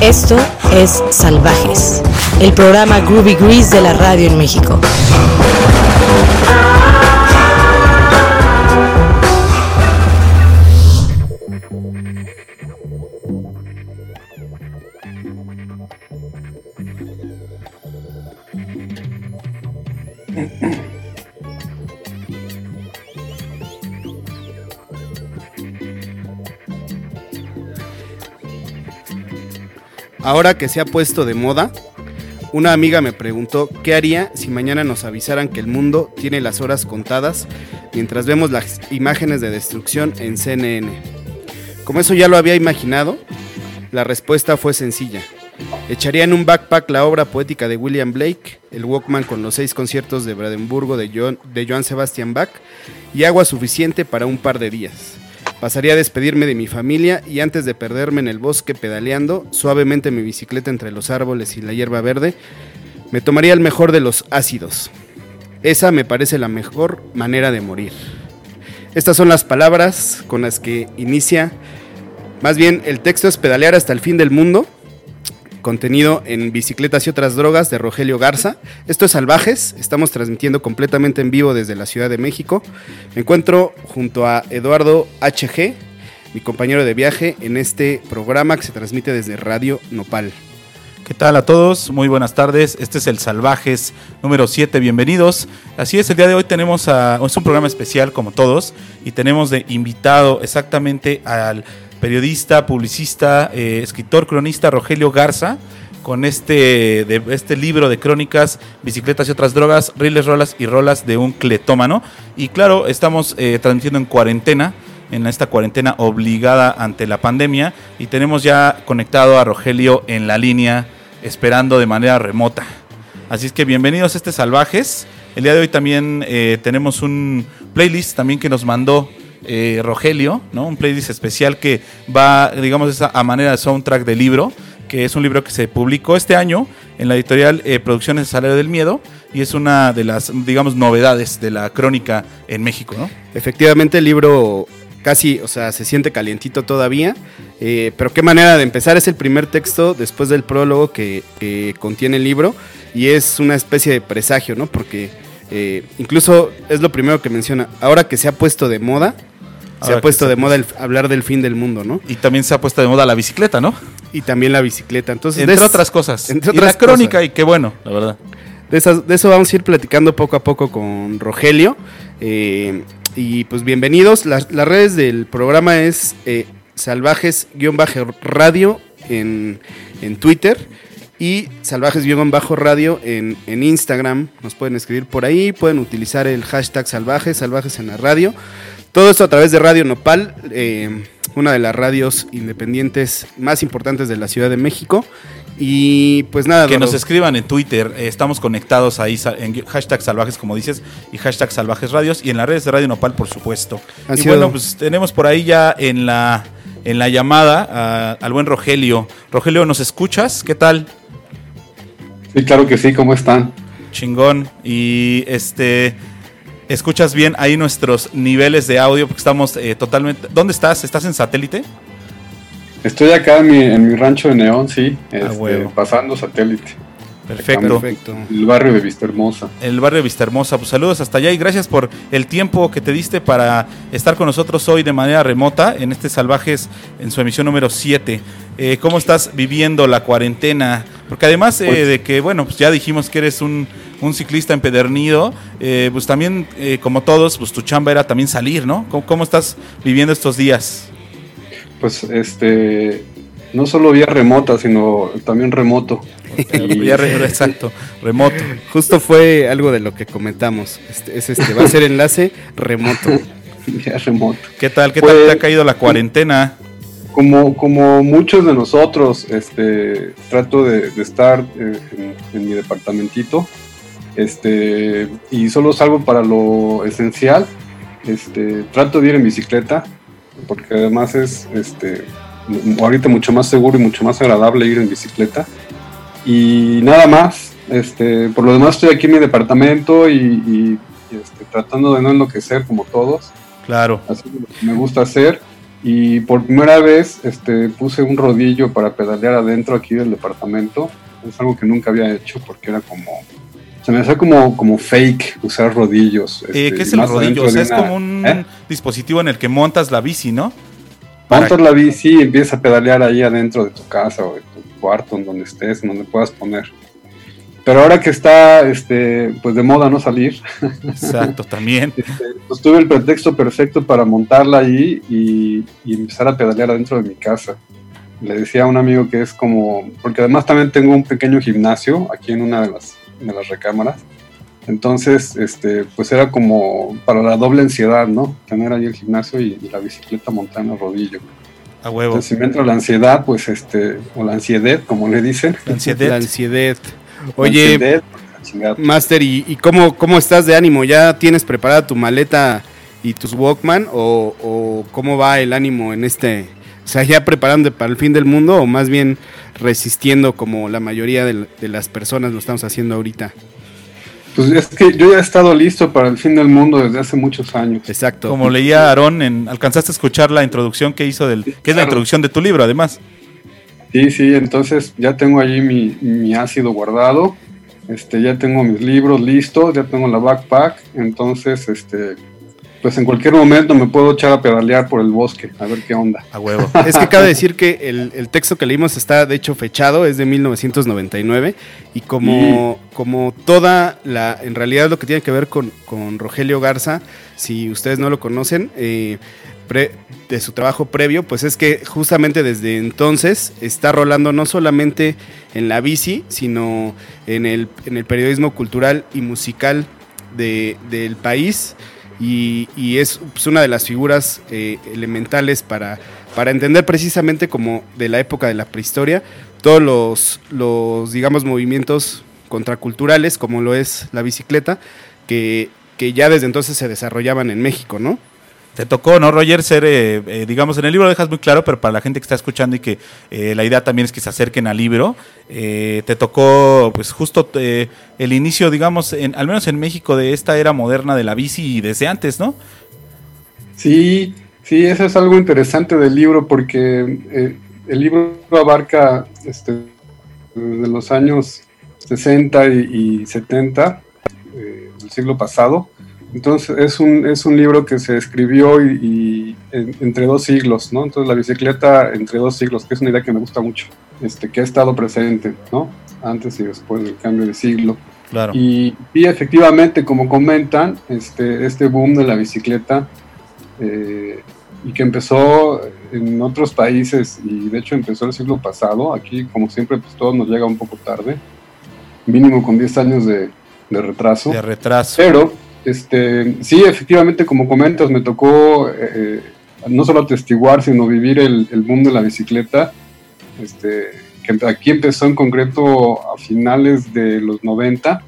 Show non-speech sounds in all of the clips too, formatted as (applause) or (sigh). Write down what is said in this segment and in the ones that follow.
Esto es Salvajes, el programa Groovy Grease de la radio en México. Ahora que se ha puesto de moda, una amiga me preguntó qué haría si mañana nos avisaran que el mundo tiene las horas contadas mientras vemos las imágenes de destrucción en CNN. Como eso ya lo había imaginado, la respuesta fue sencilla. Echaría en un backpack la obra poética de William Blake, el Walkman con los seis conciertos de Brandenburgo de, John, de Johann Sebastian Bach y agua suficiente para un par de días. Pasaría a despedirme de mi familia y antes de perderme en el bosque pedaleando suavemente mi bicicleta entre los árboles y la hierba verde, me tomaría el mejor de los ácidos. Esa me parece la mejor manera de morir. Estas son las palabras con las que inicia, más bien el texto es pedalear hasta el fin del mundo, contenido en Bicicletas y otras drogas de Rogelio Garza. Esto es Salvajes, estamos transmitiendo completamente en vivo desde la Ciudad de México. Me encuentro junto a Eduardo HG, mi compañero de viaje, en este programa que se transmite desde Radio Nopal. ¿Qué tal a todos? Muy buenas tardes. Este es el Salvajes número 7. Bienvenidos. Así es, el día de hoy tenemos a, es un programa especial como todos y tenemos de invitado exactamente al periodista, publicista, eh, escritor, cronista Rogelio Garza, con este, de, este libro de crónicas, Bicicletas y otras drogas, Riles, Rolas y Rolas de un cletómano. Y claro, estamos eh, transmitiendo en cuarentena, en esta cuarentena obligada ante la pandemia, y tenemos ya conectado a Rogelio en la línea, esperando de manera remota. Así es que bienvenidos a este Salvajes. El día de hoy también eh, tenemos un playlist también que nos mandó eh, Rogelio, ¿no? Un playlist especial que va, digamos, a manera de soundtrack del libro, que es un libro que se publicó este año en la editorial eh, Producciones Salario del Miedo y es una de las, digamos, novedades de la crónica en México. Efectivamente, el libro casi, o sea, se siente calientito todavía, eh, pero qué manera de empezar, es el primer texto después del prólogo que, contiene el libro y es una especie de presagio, ¿no? Porque incluso es lo primero que menciona, ahora que se ha puesto de moda, se ha puesto de moda el hablar del fin del mundo, ¿no? Y también se ha puesto de moda la bicicleta, ¿no? Y también la bicicleta. Entonces, entre otras cosas. Entre y otras la crónica, y qué bueno, la verdad. De, esas- de eso vamos a ir platicando poco a poco con Rogelio. Eh, y pues bienvenidos. Las, las redes del programa es eh, salvajes-radio en, en Twitter y salvajes-radio en, en Instagram. Nos pueden escribir por ahí, pueden utilizar el hashtag salvajes, salvajes en la radio. Todo esto a través de Radio Nopal, eh, una de las radios independientes más importantes de la Ciudad de México. Y pues nada, Que nos escriban en Twitter, eh, estamos conectados ahí en hashtag salvajes, como dices, y hashtag salvajes radios, y en las redes de Radio Nopal, por supuesto. Ha y sido- bueno, pues tenemos por ahí ya en la, en la llamada a- al buen Rogelio. Rogelio, ¿nos escuchas? ¿Qué tal? Sí, claro que sí, ¿cómo están? Chingón. Y este. ¿Escuchas bien ahí nuestros niveles de audio? Porque estamos eh, totalmente. ¿Dónde estás? ¿Estás en satélite? Estoy acá en mi, en mi rancho de Neón, sí, este, huevo. pasando satélite. Perfecto. Perfecto. El barrio de Vista Hermosa. El barrio de Vista Hermosa. Pues saludos hasta allá y gracias por el tiempo que te diste para estar con nosotros hoy de manera remota en este Salvajes en su emisión número 7. Eh, ¿Cómo estás viviendo la cuarentena? Porque además eh, Pues- de que, bueno, pues ya dijimos que eres un, un ciclista empedernido, eh, pues también, eh, como todos, pues tu chamba era también salir, ¿no? ¿Cómo, cómo estás viviendo estos días? Pues este, no solo vía remota, sino también remoto. (laughs) Y- Ya re- exacto, remoto. Justo fue algo de lo que comentamos. Este, es este, va a ser enlace remoto. (laughs) vía remoto. ¿Qué tal? ¿Qué Pues- tal te ha caído la cuarentena? Como, como muchos de nosotros, este, trato de, de estar eh, en, en mi departamentito, este, y solo salgo para lo esencial. Este, trato de ir en bicicleta, porque además es, este, ahorita mucho más seguro y mucho más agradable ir en bicicleta. Y nada más, este, por lo demás estoy aquí en mi departamento y, y, y, este, tratando de no enloquecer como todos Claro. haciendo lo que me gusta hacer y por primera vez este, puse un rodillo para pedalear adentro aquí del departamento. Es algo que nunca había hecho porque era como... Se me hacía como, como fake usar rodillos. Eh, este, ¿Qué es el rodillo? O sea, es una- como un ¿Eh? dispositivo en el que montas la bici, ¿no? Para- Montas la bici y empiezas a pedalear ahí adentro de tu casa o de tu cuarto, en donde estés, en donde puedas poner. Pero ahora que está este, pues de moda no salir, Exacto, también. (laughs) este, pues tuve el pretexto perfecto para montarla ahí y, y empezar a pedalear adentro de mi casa. Le decía a un amigo que es como, porque además también tengo un pequeño gimnasio aquí en una de las, de las recámaras. Entonces, este, pues era como para la doble ansiedad, ¿no? Tener ahí el gimnasio y, y la bicicleta el rodillo. A huevo. Entonces, si me entra la ansiedad, pues este, o la ansiedad, como le dicen. La ansiedad. La ansiedad. la Oye, ansiedad, pues, la chingada. Master, ¿y, y cómo, cómo estás de ánimo? ¿Ya tienes preparada tu maleta y tus Walkman? ¿O, o cómo va el ánimo en este? O sea, ¿ya preparando para el fin del mundo o más bien resistiendo como la mayoría de, de las personas lo estamos haciendo ahorita? Pues es que yo ya he estado listo para el fin del mundo desde hace muchos años. Exacto. Como leía Aarón, en, alcanzaste a escuchar la introducción que hizo del. que es la introducción de tu libro, además. Sí, sí, entonces ya tengo allí mi, mi ácido guardado, este, ya tengo mis libros listos, ya tengo la backpack, entonces, este, pues en cualquier momento me puedo echar a pedalear por el bosque, a ver qué onda. A huevo. (laughs) Es que cabe decir que el, el texto que leímos está de hecho fechado, es de 1999 y como, como toda la, en realidad lo que tiene que ver con, con Rogelio Garza, si ustedes no lo conocen, eh, pre- de su trabajo previo, pues es que justamente desde entonces está rolando no solamente en la bici, sino en el, en el periodismo cultural y musical de- del país y, y es pues, una de las figuras eh, elementales para, para entender precisamente como de la época de la prehistoria todos los, los digamos movimientos contraculturales como lo es la bicicleta que, que ya desde entonces se desarrollaban en México, ¿no? Te tocó, ¿no, Roger? Ser, eh, eh, digamos, en el libro lo dejas muy claro, pero para la gente que está escuchando y que eh, la idea también es que se acerquen al libro, te tocó, pues, justo el inicio, digamos, en, al menos en México, de esta era moderna de la bici desde antes, ¿no? Sí, sí, eso es algo interesante del libro porque el libro abarca este, de los años 60 y, y 70 eh, del siglo pasado. Entonces es un, es un libro que se escribió y, y en- entre dos siglos, ¿no? Entonces la bicicleta entre dos siglos, que es una idea que me gusta mucho, este, que ha estado presente, ¿no? Antes y después del cambio de siglo. Claro. Y, y efectivamente, como comentan, este, este boom de la bicicleta eh, y que empezó en otros países y de hecho empezó el siglo pasado, aquí como siempre pues todo nos llega un poco tarde, mínimo con 10 años de, de retraso. De retraso. Pero, este, sí, efectivamente, como comentas, me tocó eh, no solo atestiguar, sino vivir el, el boom de la bicicleta. Este, que aquí empezó en concreto a finales de los 90,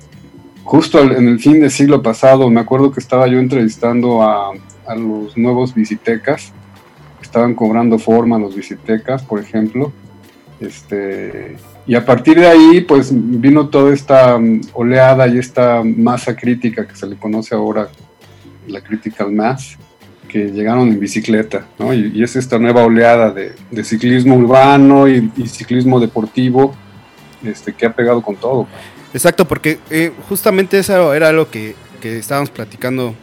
justo al- en el fin del siglo pasado. Me acuerdo que estaba yo entrevistando a, a los nuevos bicitecas, que estaban cobrando forma los bicitecas, por ejemplo. Este, y a partir de ahí, pues vino toda esta mm, oleada y esta masa crítica que se le conoce ahora, la critical mass, que llegaron en bicicleta, ¿no? Y, y es esta nueva oleada de, ciclismo urbano y, ciclismo deportivo, este, que ha pegado con todo. Exacto, porque eh, justamente eso era lo que, que estábamos platicando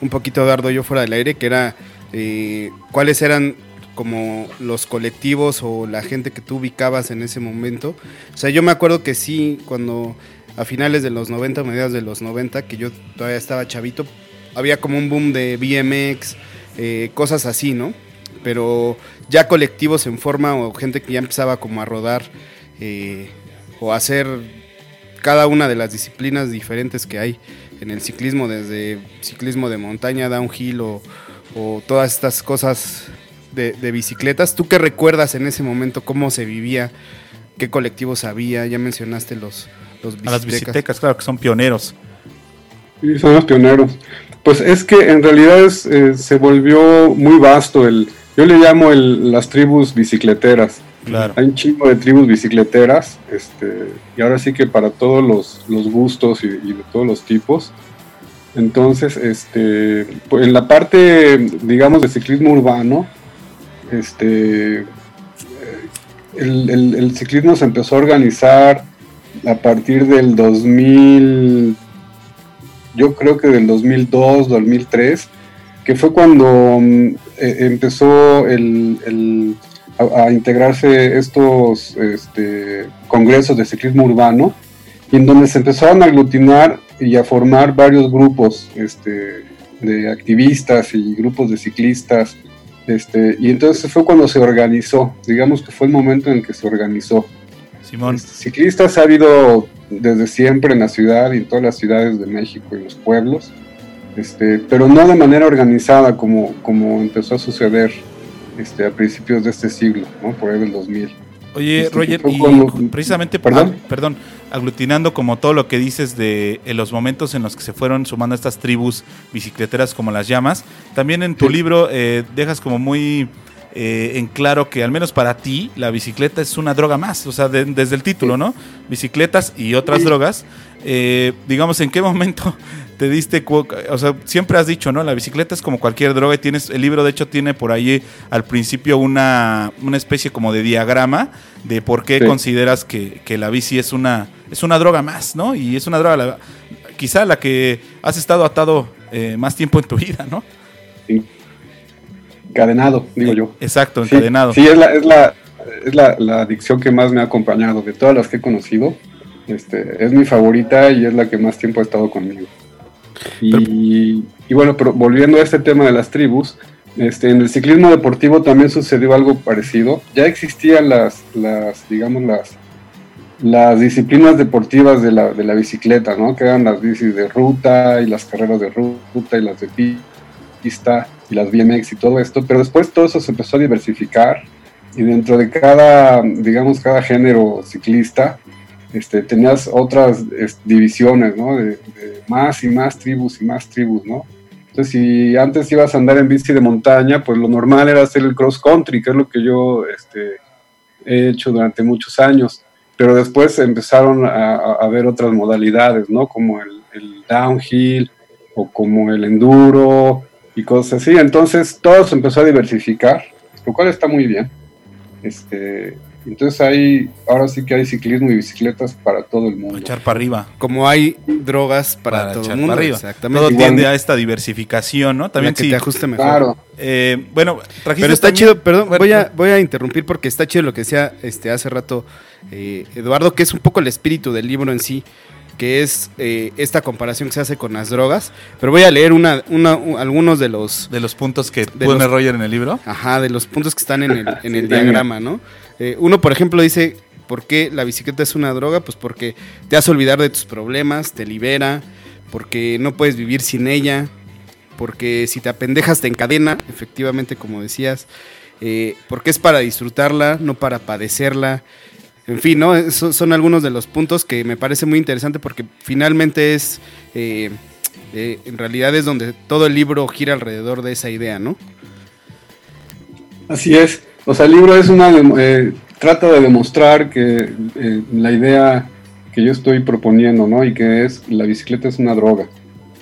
un poquito Eduardo y yo fuera del aire, que era eh, cuáles eran como los colectivos o la gente que tú ubicabas en ese momento. O sea, yo me acuerdo que sí, cuando a finales de los 90, mediados de los 90, que yo todavía estaba chavito, había como un boom de BMX, eh, cosas así, ¿no? Pero ya colectivos en forma o gente que ya empezaba como a rodar eh, o hacer cada una de las disciplinas diferentes que hay en el ciclismo, desde ciclismo de montaña, downhill o, o todas estas cosas de, de bicicletas. ¿Tú qué recuerdas en ese momento? ¿Cómo se vivía? ¿Qué colectivos había? Ya mencionaste los, los A las bicitecas. claro que son pioneros. Sí, son los pioneros. Pues es que en realidad es, eh, se volvió muy vasto el, yo le llamo el, las tribus bicicleteras. Claro. Hay un chingo de tribus bicicleteras, este, y ahora sí que para todos los, los gustos y, y de todos los tipos. Entonces, este, pues en la parte, digamos, de ciclismo urbano, este, el, el, ciclismo se empezó a organizar a partir del 2000, yo creo que del 2002, 2003, que fue cuando mm, e, empezó el, a, integrarse estos este, congresos de ciclismo urbano, y en donde se empezaron a aglutinar y a formar varios grupos este, de activistas y grupos de ciclistas. Este, y entonces fue cuando se organizó, digamos que fue el momento en que se organizó. Simón. Este, ciclistas ha habido desde siempre en la ciudad y en todas las ciudades de México y los pueblos, este, pero no de manera organizada como, como empezó a suceder este, a principios de este siglo, ¿no? por ahí del 2000. Oye, este, Roger, y precisamente, ¿Perdón? perdón, aglutinando como todo lo que dices de los momentos en los que se fueron sumando estas tribus bicicleteras como las llamas, también en tu libro eh, dejas como muy eh, en claro que al menos para ti la bicicleta es una droga más, o sea, desde el título, ¿no? Bicicletas y otras drogas. Eh, digamos, ¿en qué momento te diste, o sea, siempre has dicho, ¿no? La bicicleta es como cualquier droga y tienes, el libro de hecho tiene por ahí al principio una, una especie como de diagrama de por qué consideras que, la bici es una, es una droga más, ¿no? Y es una droga, quizá la que has estado atado eh, más tiempo en tu vida, ¿no? Encadenado, digo yo. Exacto, encadenado. Sí, es, la, es, la, es la, la adicción que más me ha acompañado de todas las que he conocido. Este, es mi favorita y es la que más tiempo ha estado conmigo. Y, bueno, pero volviendo a este tema de las tribus, este, en el ciclismo deportivo también sucedió algo parecido. Ya existían las, las digamos, las, las disciplinas deportivas de la, de la bicicleta, ¿no? Que eran las bicis de ruta y las carreras de ruta y las de pista y las BMX y todo esto, pero después todo eso se empezó a diversificar y dentro de cada, digamos, cada género ciclista, este, tenías otras divisiones, ¿no? De, más y más tribus y más tribus, ¿no? Entonces, si antes ibas a andar en bici de montaña, pues lo normal era hacer el cross country, que es lo que yo este, he hecho durante muchos años. Pero después empezaron a, ver otras modalidades, ¿no? Como el, el, downhill o como el enduro y cosas así. Entonces, todo se empezó a diversificar, lo cual está muy bien. Este, entonces hay, ahora sí que hay ciclismo y bicicletas para todo el mundo. echar para arriba. Como hay drogas para, todo el mundo. arriba. Exactamente. Todo tiende a esta diversificación, ¿no? También que te ajuste mejor. Claro. Eh, bueno, Pero está chido, perdón, voy, a, voy a interrumpir porque está chido lo que decía este, hace rato eh, Eduardo, que es un poco el espíritu del libro en sí que es eh, esta comparación que se hace con las drogas. Pero voy a leer una, algunos de los... De los puntos que pone Roger en el libro. Ajá, de los puntos que están en el, en el diagrama, ¿no? Eh, uno, por ejemplo, dice, ¿por qué la bicicleta es una droga? Pues porque te hace olvidar de tus problemas, te libera, porque no puedes vivir sin ella, porque si te apendejas te encadena, efectivamente, como decías, eh, porque es para disfrutarla, no para padecerla. En fin, ¿no? Esos son algunos de los puntos que me parece muy interesante porque finalmente es, eh, en realidad es donde todo el libro gira alrededor de esa idea, ¿no? Así es. O sea, el libro es una eh, trata de demostrar que eh, la idea que yo estoy proponiendo, ¿no? Y que es la bicicleta es una droga.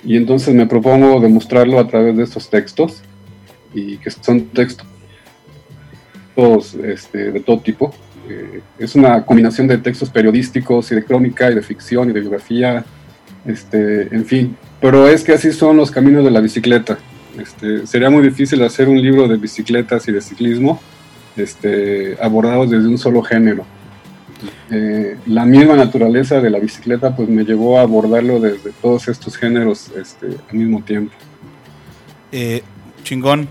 Y entonces me propongo demostrarlo a través de estos textos y que son textos este, de todo tipo. Eh, es una combinación de textos periodísticos y de crónica y de ficción y de biografía, este, en fin. Pero es que así son los caminos de la bicicleta. Este, sería muy difícil hacer un libro de bicicletas y de ciclismo este, abordados desde un solo género. Eh, la misma naturaleza de la bicicleta pues me llevó a abordarlo desde todos estos géneros este, al mismo tiempo. Eh, chingón.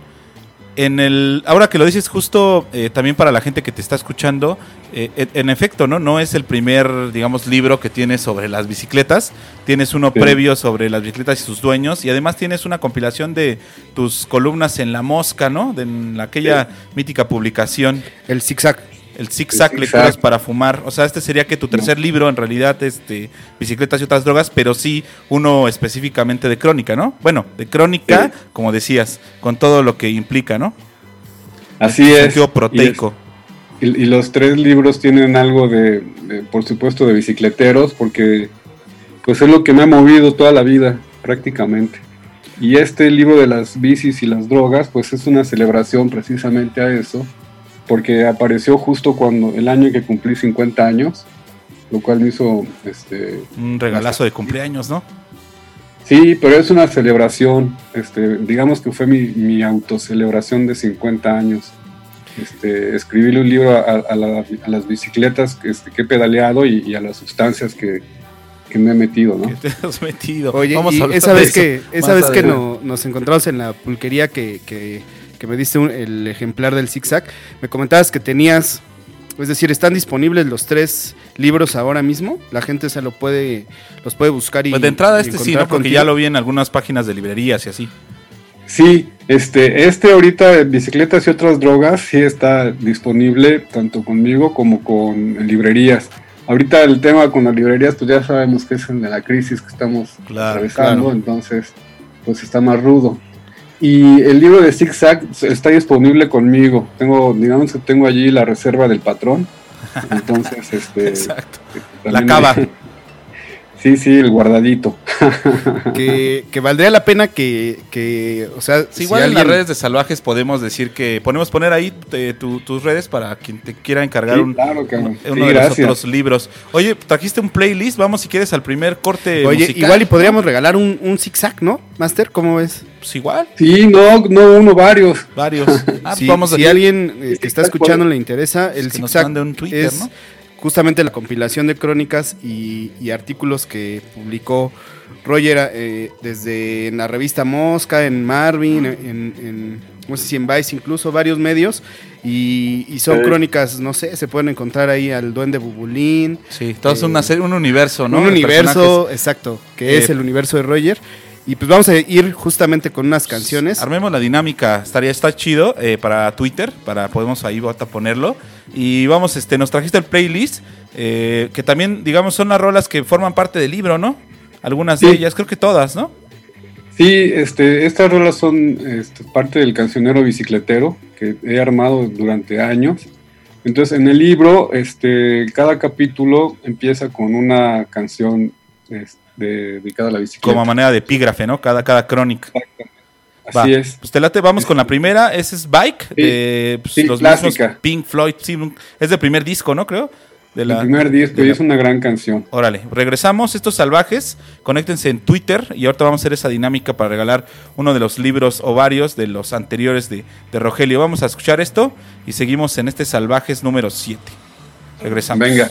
En el, ahora que lo dices justo eh, también para la gente que te está escuchando, en, efecto, ¿no? No es el primer, digamos, libro que tienes sobre las bicicletas. Tienes uno previo sobre las bicicletas y sus dueños. Y además tienes una compilación de tus columnas en La Mosca, ¿no? De aquella mítica publicación. El zigzag. El zigzag, lecturas para fumar. O sea, este sería que tu tercer libro, en realidad, este, bicicletas y otras drogas, pero sí uno específicamente de crónica, ¿no? Bueno, de crónica, como decías, con todo lo que implica, ¿no? Así es. Proteico. Y, los tres libros tienen algo de, por supuesto, de bicicleteros, porque pues es lo que me ha movido toda la vida, prácticamente. Y este libro de las bicis y las drogas, pues es una celebración precisamente a eso, porque apareció justo cuando el año que cumplí 50 años, lo cual me hizo este un regalazo de cumpleaños, ¿no? Sí, pero es una celebración, este, digamos que fue mi, mi autocelebración de 50 años. Este, escribirle un libro a, las bicicletas este, que he pedaleado y, a las sustancias que, me he metido, ¿no? te has metido? Oye, esa vez que, esa vez que nos encontramos en la pulquería que, que, me diste el ejemplar del zigzag, me comentabas que tenías, es decir, están disponibles los tres libros ahora mismo, la gente se lo puede, los puede buscar y... Pues de entrada este sí, ¿no? Porque ya lo vi en algunas páginas de librerías y así. Sí, este, este ahorita bicicletas y otras drogas sí está disponible tanto conmigo como con librerías. Ahorita el tema con las librerías, pues ya sabemos que es en la crisis que estamos atravesando, entonces pues está más rudo. Y el libro de Zigzag está disponible conmigo. Tengo, digamos que tengo allí la reserva del patrón. (laughs) Entonces, este. Exacto. La cava. Sí, sí, el guardadito. (laughs) que, que, valdría la pena que, que o sea, si igual en las redes de Salvajes podemos decir que podemos poner ahí eh, tus redes para quien te quiera encargar un, uno de los otros libros. Oye, trajiste un playlist, vamos si quieres al primer corte Oye, igual y podríamos regalar un, un zigzag, ¿no? Master, ¿cómo ves? Pues igual. Sí, no, no uno, varios. Varios. (laughs) Ah, vamos si alguien eh, que está escuchando le interesa, el zigzag un Twitter, es... ¿no? Justamente la compilación de crónicas y, artículos que publicó Roger eh, desde en la revista Mosca, en Marvin, en, no sé si en Vice incluso, varios medios. Y, son crónicas, no sé, se pueden encontrar ahí al Duende Bubulín. Sí, todo es una eh, serie, un universo, ¿no? Un universo, exacto, que es el universo de Roger. Y pues vamos a ir justamente con unas canciones. Armemos la dinámica, estaría está chido eh, para Twitter, para podemos ahí a ponerlo. Y vamos, este, nos trajiste el playlist, eh, que también, digamos, son las rolas que forman parte del libro, ¿no? Algunas de ellas, creo que todas, ¿no? Sí, este, estas rolas son este, parte del cancionero bicicletero que he armado durante años. Entonces, en el libro, este, cada capítulo empieza con una canción este, dedicada a la bicicleta. Como manera de epígrafe, ¿no? Cada, cada crónica. Así es. Pues te late, vamos con la primera. Ese es Bike, de pues, los clásicos Pink Floyd. es del primer disco, ¿no? Creo. De la, el primer disco y es una gran canción. Órale, regresamos. Estos salvajes, conéctense en Twitter y ahorita vamos a hacer esa dinámica para regalar uno de los libros o varios de los anteriores de, de Rogelio. Vamos a escuchar esto y seguimos en este Salvajes número 7. Regresamos. Venga.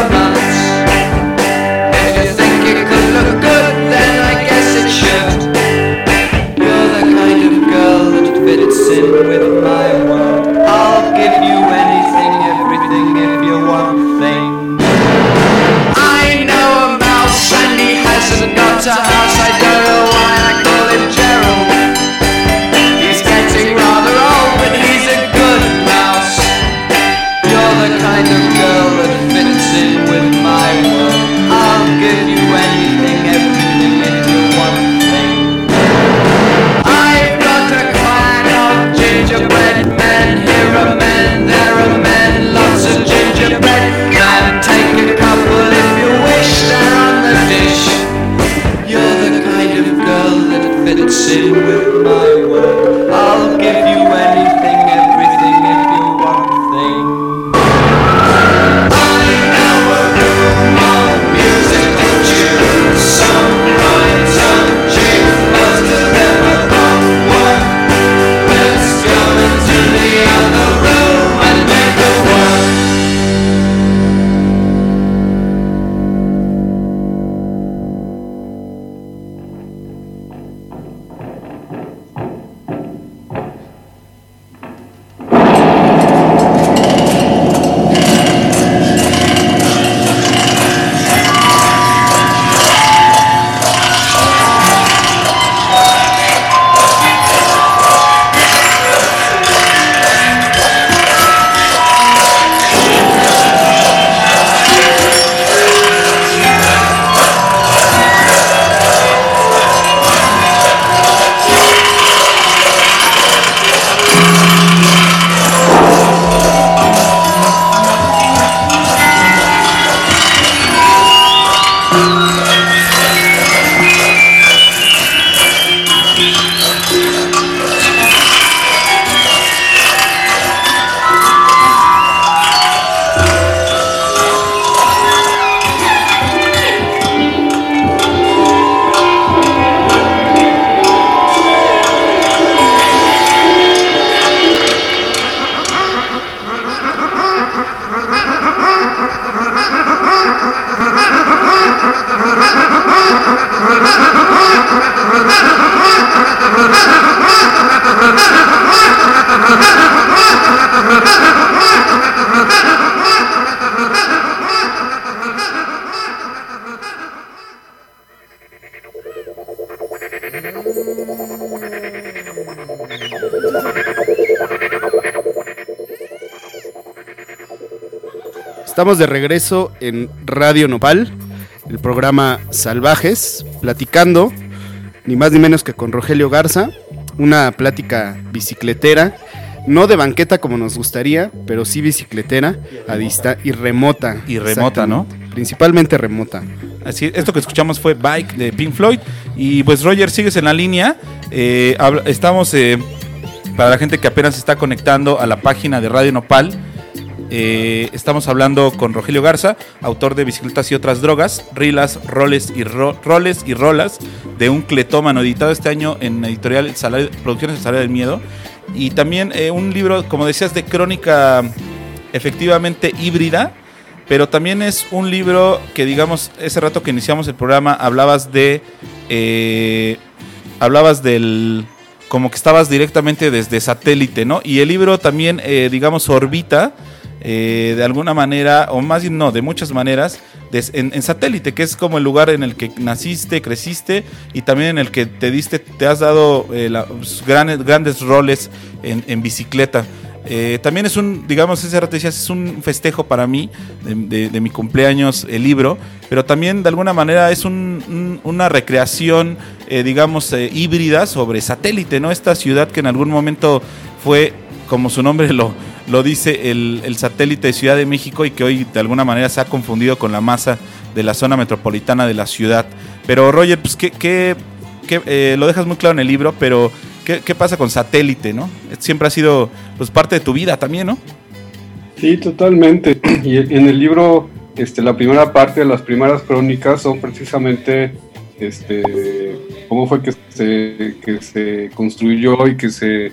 months Estamos de regreso en Radio Nopal, el programa Salvajes, platicando ni más ni menos que con Rogelio Garza, una plática bicicletera, no de banqueta como nos gustaría, pero sí bicicletera a dista y remota. Y remota, ¿no? Principalmente remota. Así, esto que escuchamos fue Bike de Pink Floyd. Y pues Roger, sigues en la línea. Eh, estamos, eh, para la gente que apenas está conectando a la página de Radio Nopal, eh, estamos hablando con Rogelio Garza, autor de Bicicletas y otras drogas, Rilas, Roles y, ro- roles y Rolas, de un cletómano, editado este año en editorial Producciones El Salario del Miedo. Y también eh, un libro, como decías, de crónica efectivamente híbrida, pero también es un libro que, digamos, ese rato que iniciamos el programa, hablabas de. eh, hablabas del. como que estabas directamente desde satélite, ¿no? Y el libro también, digamos, orbita. Eh, de alguna manera, o más bien no, de muchas maneras, en, satélite, que es como el lugar en el que naciste, creciste y también en el que te diste, te has dado eh, pues, grandes, grandes roles en, bicicleta. Eh, también es un, digamos, ese es un festejo para mí de, mi cumpleaños el libro, pero también de alguna manera es un- un- una recreación, digamos, híbrida sobre satélite, ¿no? Esta ciudad que en algún momento fue, como su nombre lo, lo dice, el, satélite de Ciudad de México y que hoy de alguna manera se ha confundido con la masa de la zona metropolitana de la ciudad. Pero Roger, pues, ¿qué, qué- qué, eh, lo dejas muy claro en el libro, pero ¿qué, qué pasa con satélite, no? Siempre ha sido pues parte de tu vida también, ¿no? Sí, totalmente. (clears throat) Y en el libro, este, la primera parte de las primeras crónicas son precisamente este, cómo fue que se, que se construyó y que se,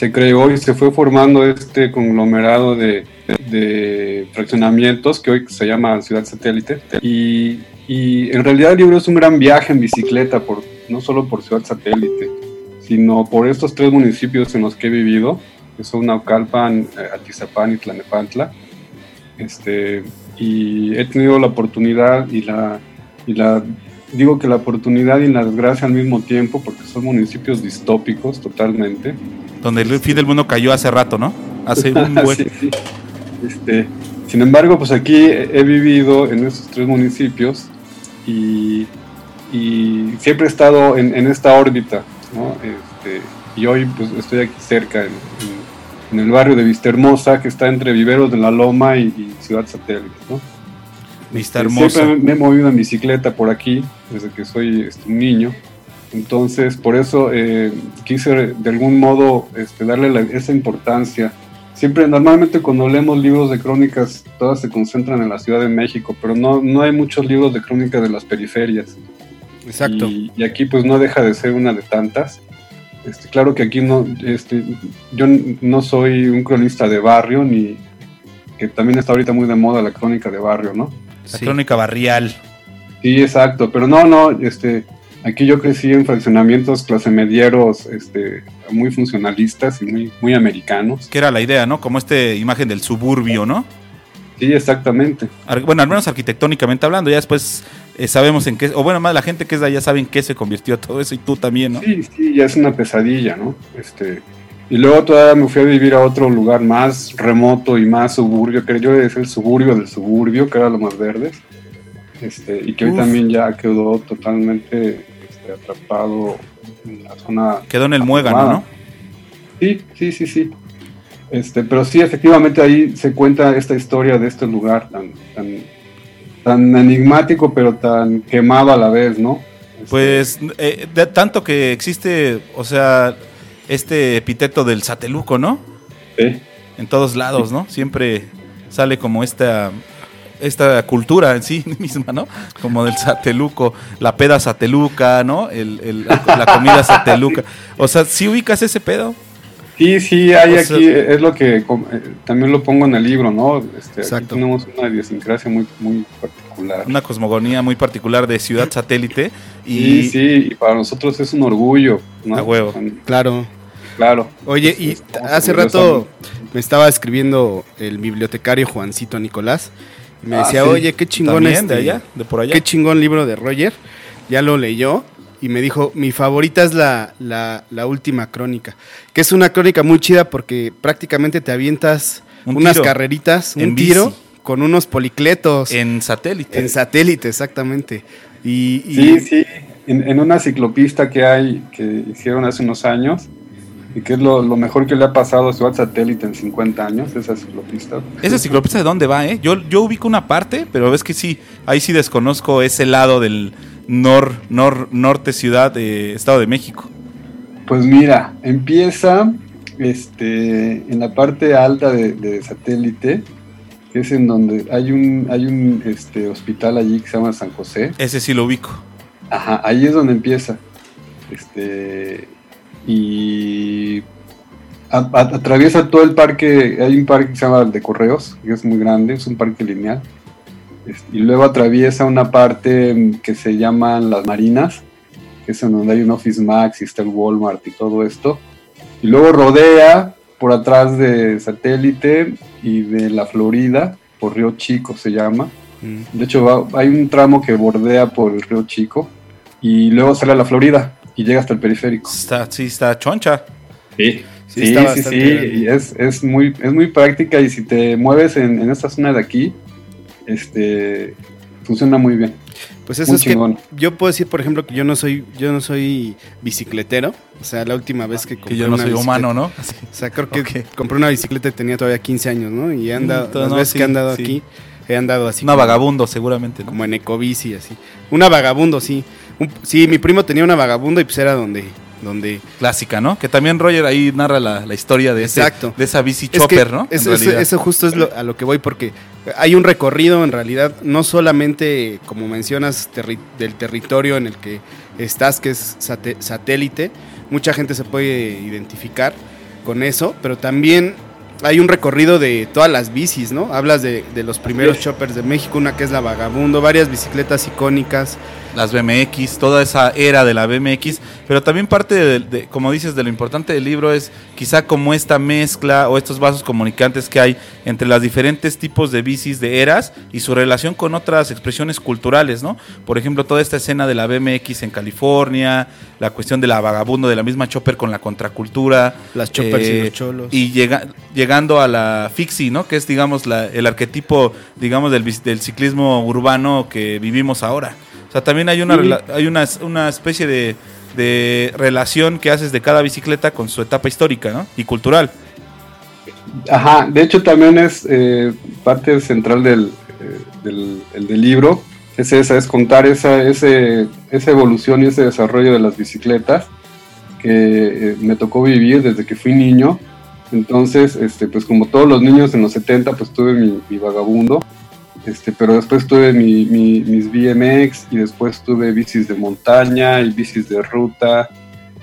se creó y se fue formando este conglomerado de, de fraccionamientos que hoy se llama Ciudad Satélite. Y, y en realidad el libro es un gran viaje en bicicleta, por, no solo por Ciudad Satélite, sino por estos tres municipios en los que he vivido que son Naucalpan, eh, Atizapán y Tlanepantla. Este, y he tenido la oportunidad y la, y la, digo que la oportunidad y la desgracia al mismo tiempo, porque son municipios distópicos totalmente. Donde el fin del mundo cayó hace rato, ¿no? Hace (laughs) un buen... Sí, sí. Este, sin embargo, pues aquí he vivido en estos tres municipios y, y siempre he estado en, en esta órbita, ¿no? Este, y hoy pues estoy aquí cerca, en, el barrio de Vista Hermosa, que está entre Viveros de la Loma y, y Ciudad Satélite, ¿no? Vista Este, hermosa. Siempre me he movido en bicicleta por aquí, desde que soy este, un niño. Entonces, por eso eh, quise de algún modo este, darle la- esa importancia. Siempre, normalmente cuando leemos libros de crónicas, todas se concentran en la Ciudad de México, pero no, no hay muchos libros de crónicas de las periferias. Exacto. Y, y aquí pues no deja de ser una de tantas. Este, claro que aquí no, este, yo no soy un cronista de barrio, ni que también está ahorita muy de moda la crónica de barrio, ¿no? La Sí. crónica barrial. Sí, exacto, pero no, no, este, aquí yo crecí en fraccionamientos clase medieros, este, muy funcionalistas y muy, muy americanos. Que era la idea, ¿no? Como esta imagen del suburbio, ¿no? Sí, exactamente. Bueno, al menos arquitectónicamente hablando, ya después eh, sabemos en qué, o bueno, más la gente que es de allá sabe en qué se convirtió todo eso y tú también, ¿no? Sí, sí, ya es una pesadilla, ¿no? Este, y luego todavía me fui a vivir a otro lugar más remoto y más suburbio, que yo es el suburbio del suburbio, que era lo más verdes. Este, y que hoy también ya quedó totalmente este, atrapado en la zona Quedó en el muégano. ¿no? Sí, sí, sí, sí. Este, pero sí, efectivamente ahí se cuenta esta historia de este lugar tan, tan, tan enigmático, pero tan quemado a la vez, ¿no? Este, Pues eh, de tanto que existe, o sea, este epíteto del sateluco, ¿no? sí, En todos lados, ¿no? Siempre sale como esta esta cultura en sí (laughs) misma, ¿no? Como del sateluco, la peda sateluca, ¿no? El, el- la comida sateluca. O sea, si ubicas ese pedo? sí, sí, hay O sea- aquí, es lo que eh, también lo pongo en el libro, ¿no? Este, aquí tenemos una idiosincrasia muy, muy particular. Una cosmogonía muy particular de ciudad satélite. Y Sí, sí, y para nosotros es un orgullo, ¿no? A huevo. Claro. Claro. Oye, Sí, y estamos hace rato me estaba escribiendo el bibliotecario Juancito Nicolás y me Ah, decía, sí. oye, qué chingón también este, de allá, de por allá. qué chingón libro de Roger. Ya lo leyó y me dijo, mi favorita es la, la, la última crónica, que es una crónica muy chida porque prácticamente te avientas Un unas tiro. carreritas, En un tiro, bici. con unos policletos en, En satélite. satélite, exactamente. Y, y- Sí, sí, en, en una ciclopista que hay, que hicieron hace unos años, y que es lo, lo mejor que le ha pasado a Ciudad Satélite en 50 años, esa ciclopista. ¿Esa ciclopista de dónde va, eh? Yo, yo ubico una parte, pero ves que sí, ahí sí desconozco ese lado del nor, nor- norte ciudad de Estado de México. Pues mira, empieza este, en la parte alta de, de Satélite, que es en donde hay un, hay un este, hospital allí que se llama San José. Ese sí lo ubico. Ajá, ahí es donde empieza. Este, y a- a- atraviesa todo el parque. Hay un parque que se llama el de Correos, que es muy grande, es un parque lineal. Y luego atraviesa una parte que se llaman las Marinas, que es en donde hay un Office Max y está el Walmart y todo esto. Y luego rodea por atrás de Satélite y de la Florida, por Río Chico se llama. Mm. De hecho, va- hay un tramo que bordea por el río Chico y luego sale a la Florida y llega hasta el periférico. Está, sí, está choncha. Sí, Sí, sí, está sí, sí, y es, es, muy, es muy práctica y si te mueves en, en esta zona de aquí, este, funciona muy bien. Pues eso Muy es que chingón. yo puedo decir, por ejemplo, que yo no soy, yo no soy bicicletero. O sea, la última vez que compré Que yo no una soy bicicleta- humano, ¿no? (laughs) Así. O sea, creo que Ok. compré una bicicleta y tenía todavía 15 años, ¿no? Y he andado, todo- las no, veces sí, que he andado sí. aquí, he andado así. Una como- vagabundo, seguramente. ¿no? Como en ecobici, así. Una vagabundo, sí. Un- sí, mi primo tenía una vagabundo y pues era donde, donde Clásica, ¿no? Que también Roger ahí narra la, la historia de, ese- de esa bici Es que chopper, ¿no? Eso, eso- realidad. eso justo es lo- a lo que voy porque hay un recorrido en realidad, no solamente como mencionas terri- del territorio en el que estás, que es satélite, mucha gente se puede identificar con eso, pero también hay un recorrido de todas las bicis, ¿no? Hablas de, de los primeros choppers de México, una que es la Vagabundo, varias bicicletas icónicas. Las BMX, toda esa era de la BMX, pero también parte de, de- como dices, de lo importante del libro es quizá como esta mezcla o estos vasos comunicantes que hay entre las diferentes tipos de bicis de eras y su relación con otras expresiones culturales, ¿no? Por ejemplo, toda esta escena de la BMX en California, la cuestión de la vagabundo, de la misma chopper con la contracultura. Las choppers y eh, los cholos. Y llega, llegando a la fixie, ¿no? Que es, digamos, la- el arquetipo, digamos, del ciclismo urbano que vivimos ahora. O sea, también hay una, Sí. hay una, una especie de, de relación que haces de cada bicicleta con su etapa histórica, ¿no? Y cultural. Ajá, de hecho también es eh, parte central del, eh, del, el del libro, es esa, es contar esa, ese, esa evolución y ese desarrollo de las bicicletas que eh, me tocó vivir desde que fui niño. Entonces, este, pues como todos los niños en los 70, pues tuve mi, mi vagabundo, este, pero después tuve mi, mi- mis BMX y después tuve bicis de montaña y bicis de ruta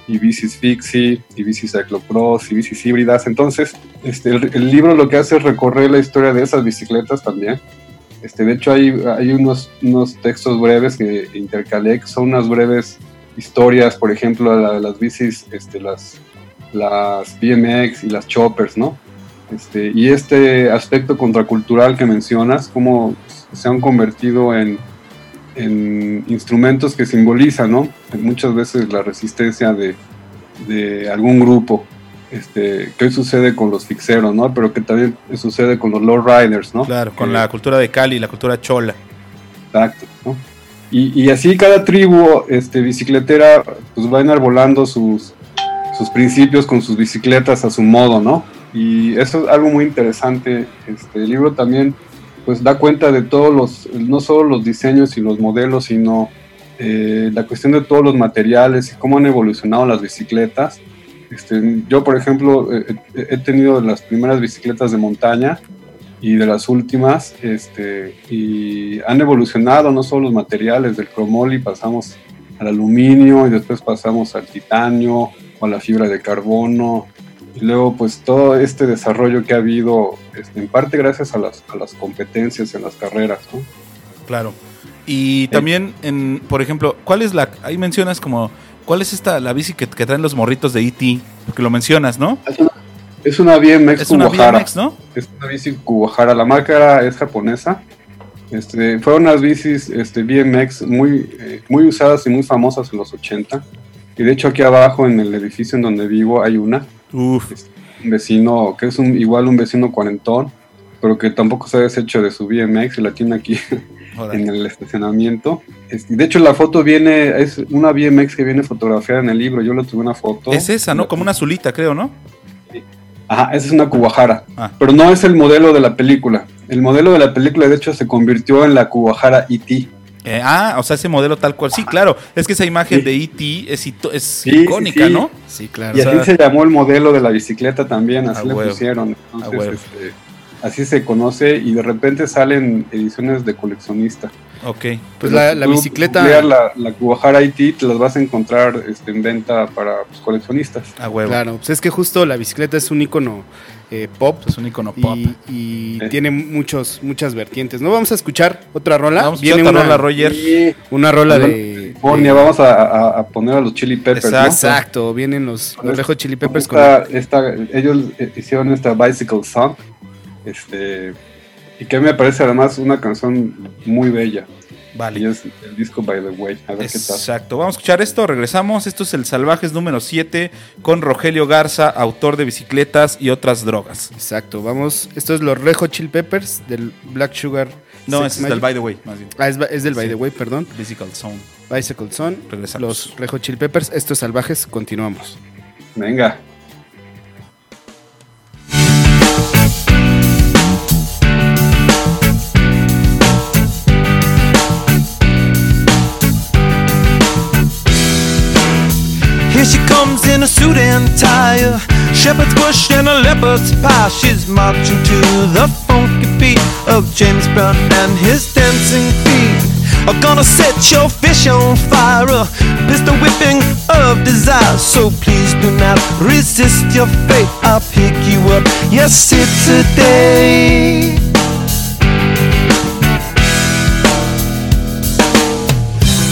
y bicis fixie y bicis cyclocross y bicis híbridas. Entonces, este, el, libro lo que hace es recorrer la historia de esas bicicletas también. Este, de hecho, hay, hay unos, unos textos breves que intercalé, son unas breves historias, por ejemplo, la las bicis, este, las, las BMX y las choppers, ¿no? Este, y este aspecto contracultural que mencionas, cómo se han convertido en, en instrumentos que simbolizan, ¿no? Muchas veces la resistencia de, de algún grupo, este, que hoy sucede con los fixeros, ¿no? Pero que también sucede con los lowriders, ¿no? Claro, con la cultura de Cali, la cultura chola. Exacto, ¿no? Y, y así cada tribu este, bicicletera pues va enarbolando sus, sus principios con sus bicicletas a su modo, ¿no? Y eso es algo muy interesante. Este el libro también pues da cuenta de todos los, no solo los diseños y los modelos, sino eh, la cuestión de todos los materiales y cómo han evolucionado las bicicletas. Este, yo, por ejemplo, eh, he tenido las primeras bicicletas de montaña y de las últimas, este, y han evolucionado no solo los materiales del cromoli, pasamos al aluminio y después pasamos al titanio o a la fibra de carbono, y luego pues todo este desarrollo que ha habido, este, en parte gracias a las, a las competencias en las carreras, ¿no? Claro. Y también, en, por ejemplo, ¿cuál es la. Ahí mencionas como. ¿Cuál es esta, la bici que, que traen los morritos de E.T.? Porque lo mencionas, ¿no? Es una, es una BMX Es una. BMX, ¿no? Es una bici Kuwahara. La marca era- es japonesa. Este, fueron unas bicis este, BMX muy, eh, muy usadas y muy famosas en los 80. Y de hecho aquí abajo en el edificio en donde vivo hay una. Uf. Un vecino, que es un, igual un vecino cuarentón, pero que tampoco se ha deshecho de su BMX y la tiene aquí (laughs) en el estacionamiento. De hecho, la foto viene, es una BMX que viene fotografiada en el libro. Yo le tuve una foto. Es esa, ¿no? Como una azulita, creo, ¿no? Ajá, esa es una Kubahara. Ah. Pero no es el modelo de la película. El modelo de la película, de hecho, se convirtió en la Kubahara E ET. Eh, ah, o sea, ese modelo tal cual. Sí, claro. Es que esa imagen de E.T. es, es Sí, icónica, sí, sí. ¿no? Sí, claro. Y O sea- así se llamó el modelo de la bicicleta también, así le huevo, pusieron. Entonces, este, así se conoce y de repente salen ediciones de coleccionista. Ok. Pues la, la bicicleta. La, la Kubahara IT te las vas a encontrar este, en venta para pues, coleccionistas. A huevo. Claro, pues es que justo la bicicleta es un icono eh, pop. Es un icono pop. Y, tiene muchos, muchas vertientes. ¿No vamos a escuchar otra rola? Vamos a Viene escuchar otra una, rola, Roger. Y una rola de. California, de- vamos a, a- a poner a los Chili Peppers. ¿no? Exacto. Exacto, vienen los, los Hot Chili Peppers con. Esta- esta- ellos eh, hicieron esta Bicycle Song. Este, y que a mí me parece además una canción muy bella. Y Vale. es el disco By the Way. A ver qué tal. Exacto. Vamos a escuchar esto. Regresamos. Esto es el Salvajes número 7 con Rogelio Garza, autor de bicicletas y otras drogas. Exacto, vamos. Esto es los Red Hot Chili Peppers del Black Sugar. No, es del By the Way, más bien. Ah, es, es del By the Way, perdón. Physical Zone. Bicycle Son. Regresamos. Los Red Hot Chili Peppers. Estos salvajes, continuamos. Venga. Here she comes in a suit and tie, a shepherd's bush and a leopard's pie. She's marching to the funky beat of James Brown and his dancing feet. Are gonna set your fish on fire, a pistol whipping of desire. So please do not resist your fate. I'll pick you up, yes, it's a day.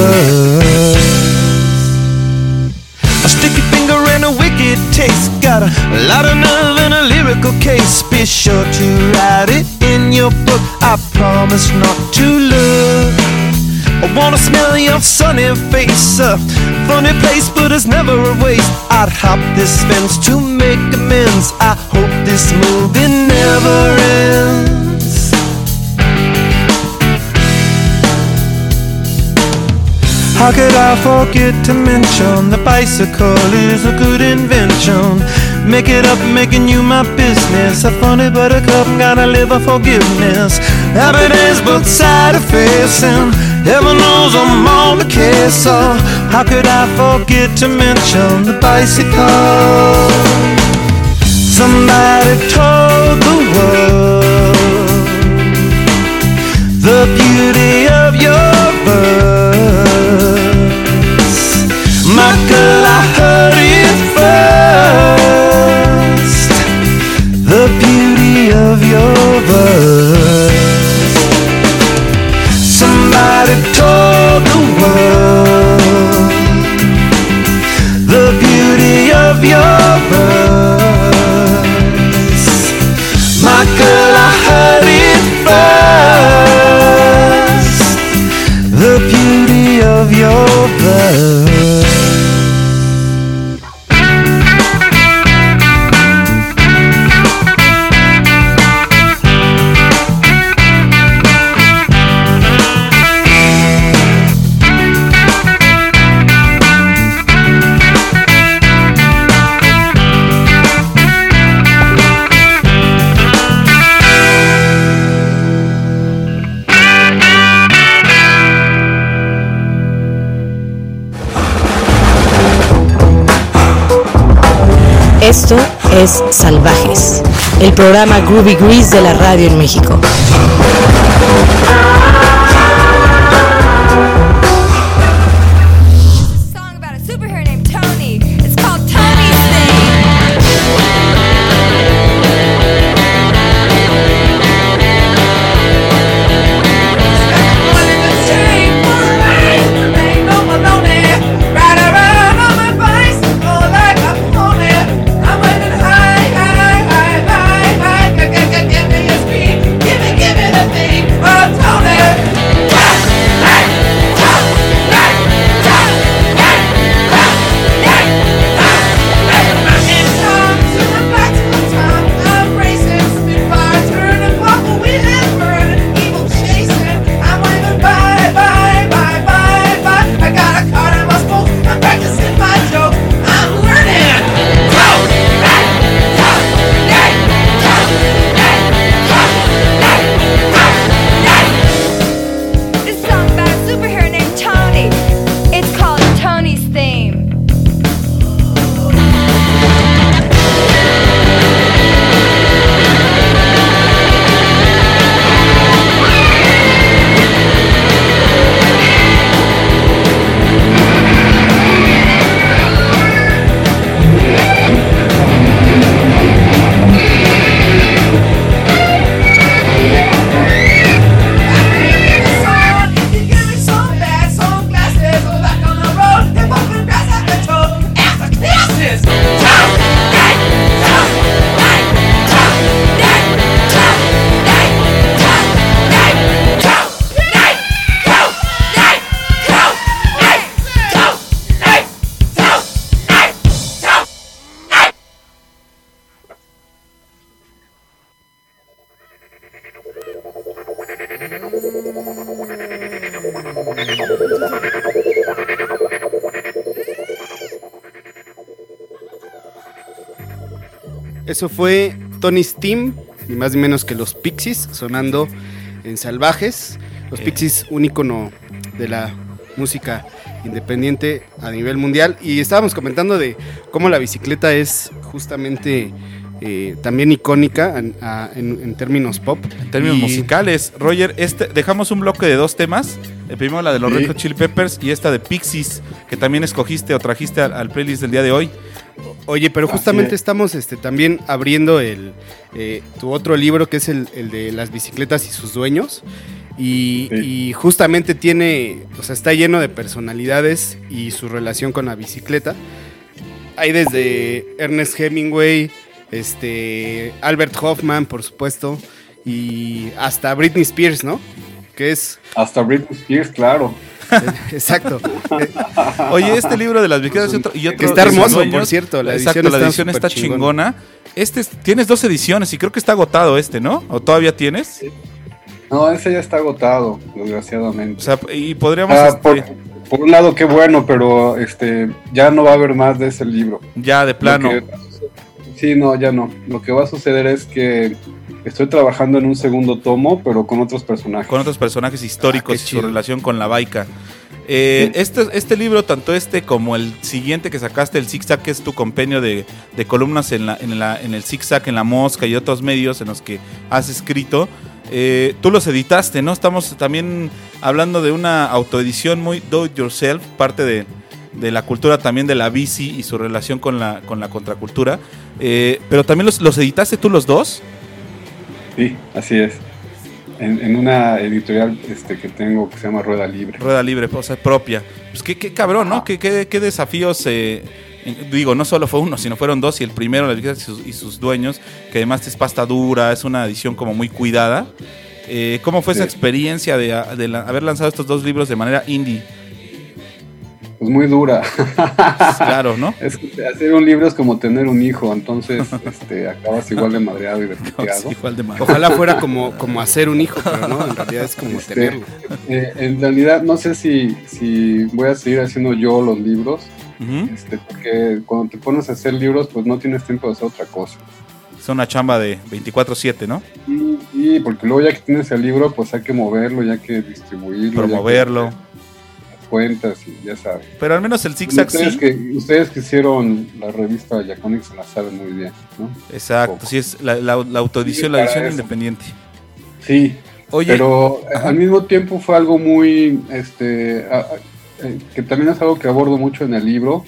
Your. A sticky finger and a wicked taste. Got a lot of nerve and a lyrical case. Be sure to write it in your book. I promise not to look. I wanna smell your sunny face. A funny place, but it's never a waste. I'd hop this fence to make amends. I hope this movie never ends. How could I forget to mention the bicycle is a good invention? Make it up, making you my business. A funny buttercup, gotta live a forgiveness. Happy days, but sad of face, and heaven knows I'm on the case. So, how could I forget to mention the bicycle? Somebody told the world the beauty Girl, I heard it first. The beauty of your verse. Somebody told the world the beauty of your verse. My girl, I heard it first. The beauty of your verse. Es Salvajes, el programa Groovy Grease de la radio en México. Eso fue Tony Steam, ni más ni menos que los Pixies, sonando en Salvajes. Los Eh. Pixies, un icono de la música independiente a nivel mundial. Y estábamos comentando de cómo la bicicleta es justamente eh, también icónica en, a- en- en términos pop. En términos Y- musicales, Roger, este, dejamos un bloque de dos temas. El primero, la de los Sí. Red Hot Chili Peppers, y esta de Pixies, que también escogiste o trajiste al, al playlist del día de hoy. Oye, pero justamente es. estamos este, también abriendo el, eh, tu otro libro que es el, el de las bicicletas y sus dueños. Y, Sí. y justamente tiene, o sea, está lleno de personalidades y su relación con la bicicleta. Hay desde Ernest Hemingway, este, Albert Hoffman, por supuesto, y hasta Britney Spears, ¿no? Que es, Hasta Britney Spears, claro. (laughs) exacto. Oye, este libro de las bicicletas y otro, y otro Que está hermoso, por cierto, la Exacto, edición la está edición está chingona. chingona. Este es- tienes dos ediciones y creo que está agotado este, ¿no? ¿O todavía tienes? No, ese ya está agotado, desgraciadamente. O sea, y podríamos Ah, este, por, por un lado, qué bueno, pero este ya no va a haber más de ese libro. ya de plano. Que- sí, no, ya no. Lo que va a suceder es que estoy trabajando en un segundo tomo, pero con otros personajes. con otros personajes históricos Ah, y su relación con la baica. Eh, Sí. este, este libro, tanto este como el siguiente que sacaste, el Zig Zag, que es tu compendio de, de columnas en, la, en, la- en el Zig Zag, en La Mosca y otros medios en los que has escrito, eh, tú los editaste, ¿no? Estamos también hablando de una autoedición muy do it yourself, parte de, de la cultura también de la bici y su relación con la, con la contracultura. Eh, pero también los, los editaste tú los dos. Sí, así es. En, en una editorial este, que tengo que se llama Rueda Libre. Rueda libre, o sea, propia. Pues qué, qué cabrón, ¿no? ¿Qué, qué, qué desafíos, eh, digo, no solo fue uno, sino fueron dos, y el primero, y sus, y sus dueños, que además es pasta dura, es una edición como muy cuidada. Eh, ¿Cómo fue esa experiencia de, de la- haber lanzado estos dos libros de manera indie? Pues muy dura. Claro, ¿no? (laughs) Es que hacer un libro es como tener un hijo, entonces este, acabas igual de madreado y de. (laughs) Sí, igual de mal. Ojalá fuera como, como hacer un hijo, pero no, en realidad es como Este, tenerlo. eh, en realidad no sé si, si voy a seguir haciendo yo los libros, este, porque cuando te pones a hacer libros pues no tienes tiempo de hacer otra cosa. Es una chamba de 24-7, ¿no? Y, y porque luego ya que tienes el libro pues hay que moverlo, ya que distribuirlo, ya que Promoverlo. Cuentas y ya sabes. Pero al menos el zigzag Ustedes sí. que, ustedes que hicieron la revista Yaconic se la saben muy bien, ¿no? Exacto, sí, es la, la, la autoedición, la edición eso. independiente. Sí, Oye, pero al mismo tiempo fue algo muy, este, a- a- eh, que también es algo que abordo mucho en el libro,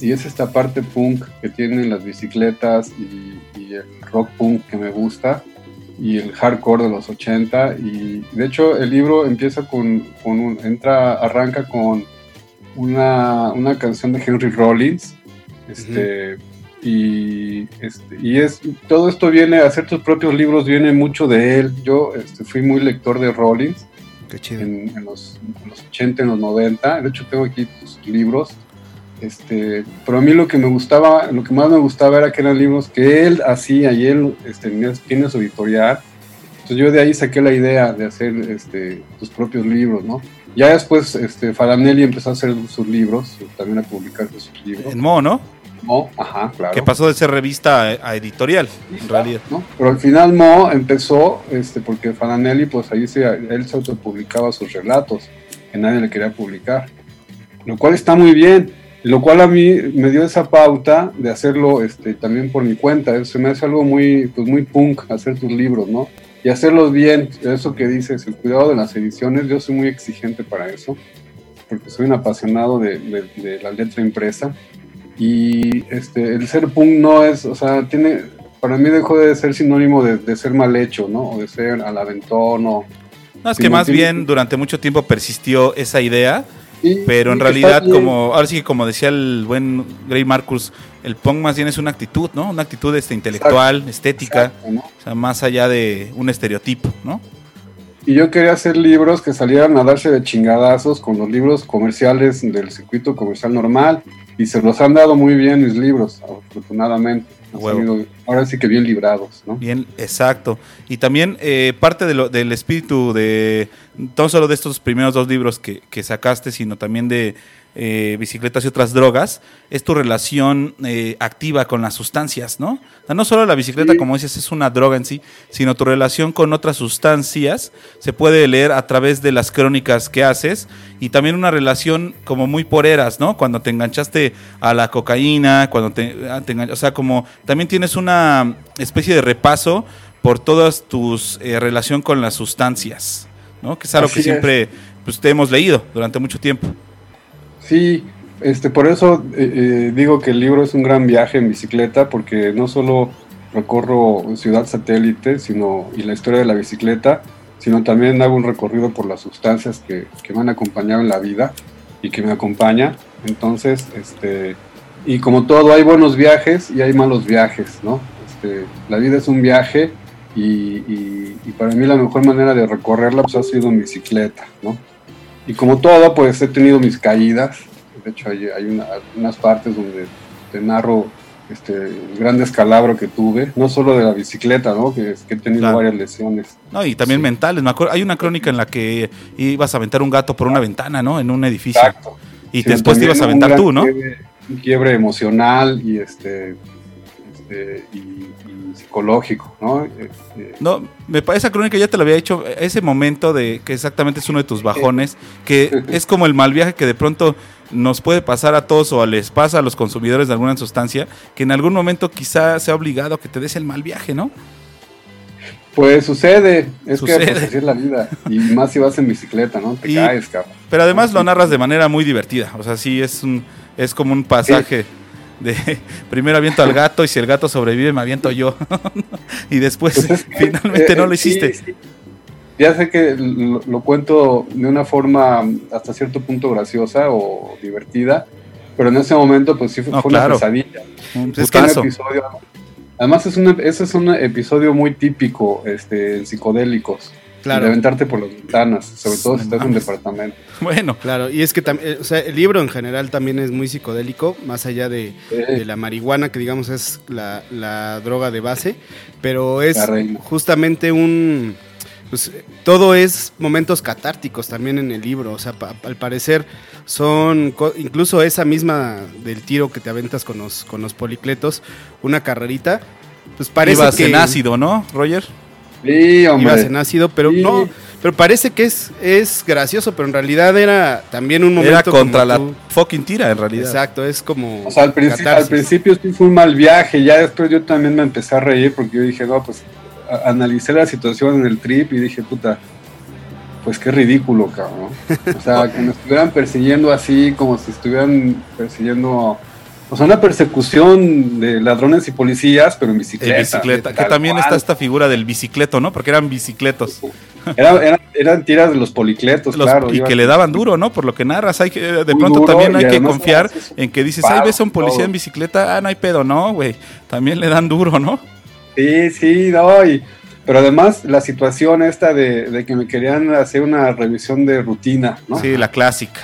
y es esta parte punk que tienen las bicicletas y, y el rock punk que me gusta, y el hardcore de los 80, y de hecho el libro empieza con, con un, entra, arranca con una, una canción de Henry Rollins, este... Y, este, y es todo esto viene, hacer tus propios libros viene mucho de él. Yo este, fui muy lector de Rollins Qué chido. en, en los, en los 80, en los 90. De hecho, tengo aquí sus libros. Este, pero a mí lo que me gustaba, lo que más me gustaba era que eran libros que él hacía y él este, tiene su editorial. Entonces yo de ahí saqué la idea de hacer este, tus propios libros, ¿no? Ya después este, Faranelli empezó a hacer sus libros, también a publicar sus libros. en Mo, ¿no? Mo, ajá, claro. Que pasó de ser revista a, editorial, en realidad. ¿no? Pero al final Mo empezó, este, porque Fananelli, pues ahí se, él se autopublicaba sus relatos, que nadie le quería publicar. Lo cual está muy bien, lo cual a mí me dio esa pauta de hacerlo este, también por mi cuenta. Se me hace algo muy, pues muy punk hacer tus libros, ¿no? Y hacerlos bien, eso que dices, el cuidado de las ediciones, yo soy muy exigente para eso, porque soy un apasionado de, de- de la letra impresa. Y este, el ser punk no es, o sea, tiene, para mí dejó de ser sinónimo de, de ser mal hecho, ¿no? O de ser al aventón o... No, es que más bien durante mucho tiempo persistió esa idea, pero en realidad, como ahora sí como decía el buen Gray Marcus, el punk más bien es una actitud, ¿no? Una actitud este, intelectual, estética, Exacto, ¿no? o sea, más allá de un estereotipo, ¿no? Y yo quería hacer libros que salieran a darse de chingadazos con los libros comerciales del circuito comercial normal. Y se los han dado muy bien mis libros, afortunadamente. Ahora sí que bien librados, ¿no? Bien, exacto. Y también eh, parte de lo- del espíritu de, no solo de estos primeros dos libros que, que sacaste, sino también de eh, bicicletas y otras drogas, es tu relación eh, activa con las sustancias, ¿no? O sea, no solo la bicicleta, Sí. como dices, es una droga en sí, sino tu relación con otras sustancias se puede leer a través de las crónicas que haces y también una relación como muy por eras, ¿no? Cuando te enganchaste a la cocaína, cuando te, ah, te engan- o sea, como también tienes una especie de repaso por todas tus eh, relación con las sustancias, ¿no? Que es algo Así que es. siempre pues, te hemos leído durante mucho tiempo. Sí, este, por eso eh, eh, digo que el libro es un gran viaje en bicicleta, porque no solo recorro Ciudad Satélite sino, y la historia de la bicicleta, sino también hago un recorrido por las sustancias que, que me han acompañado en la vida y que me acompaña. Entonces, este, y como todo, hay buenos viajes y hay malos viajes, ¿no? Este, la vida es un viaje y, y- para mí la mejor manera de recorrerla pues, ha sido en bicicleta, ¿no? Y como todo, pues he tenido mis caídas. De hecho, hay, hay una- unas partes donde te narro este, el gran descalabro que tuve, no solo de la bicicleta, ¿no? Que, que he tenido Claro. varias lesiones. No, y también Sí. mentales. Me acuerdo, hay una crónica en la que ibas a aventar un gato por una ventana, ¿no? En un edificio. Exacto. Y Sí, después te ibas a aventar tú, ¿no? Quiebre, un quiebre emocional y este, este, y psicológico, ¿no? Este, No, me parece esa crónica ya te lo había hecho, ese momento de que exactamente es uno de tus bajones, que (laughs) es como el mal viaje que de pronto nos puede pasar a todos o les pasa a los consumidores de alguna sustancia, que en algún momento quizá sea obligado a que te des el mal viaje, ¿no? Pues sucede, es Sucede. que pues, así es la vida. Y más si vas en bicicleta, ¿no? Te Y- caes, cabrón. Pero además lo narras de manera muy divertida, o sea, sí es un es como un pasaje de primero aviento al gato y si el gato sobrevive me aviento yo. (laughs) y después Pues finalmente eh, no lo eh, hiciste. sí, sí. Ya sé que lo, lo cuento de una forma hasta cierto punto graciosa o divertida, pero en ese momento pues sí fue, No, fue claro. una pesadilla. Un Es que un episodio, además es un, ese es un episodio muy típico este, en psicodélicos, Claro. de aventarte por las ventanas, sobre todo si estás en un departamento. Bueno, Claro, y es que también, o sea, el libro en general también es muy psicodélico, más allá de, de la marihuana, que digamos es la, la droga de base, pero es justamente un... pues, todo es momentos catárticos también en el libro, o sea, pa- al parecer son, incluso esa misma del tiro que te aventas con los, con los policletos, una carrerita, pues parece ibas que... en ácido, ¿no, Roger? Sí, hombre. Ibas en ácido, pero Sí. no, pero parece que es, es gracioso, pero en realidad era también un momento Era contra como la tú- fucking tira, en realidad. Exacto, es como. O sea, al, principio al catarsis. principio sí fue un mal viaje, ya después yo también me empecé a reír porque yo dije, no, pues analicé la situación en el trip y dije, puta, pues qué ridículo, cabrón. O sea, (laughs) que nos estuvieran persiguiendo así, como si estuvieran persiguiendo, o sea, una persecución de ladrones y policías, pero en bicicleta. En bicicleta, que también cual. está esta figura del bicicleto, ¿no? Porque eran bicicletos. (laughs) Era- eran, eran tiras de los policletos, Los- claro. y que le daban duro, ¿no? Por lo que narras, hay que, de Muy pronto duro, también hay que confiar en que dices, ay, ves a un policía todo. en bicicleta, ah, no hay pedo, no, güey. También le dan duro, ¿no? Sí, sí, no, y- pero además la situación esta de, de que me querían hacer una revisión de rutina, ¿no? Sí, la clásica.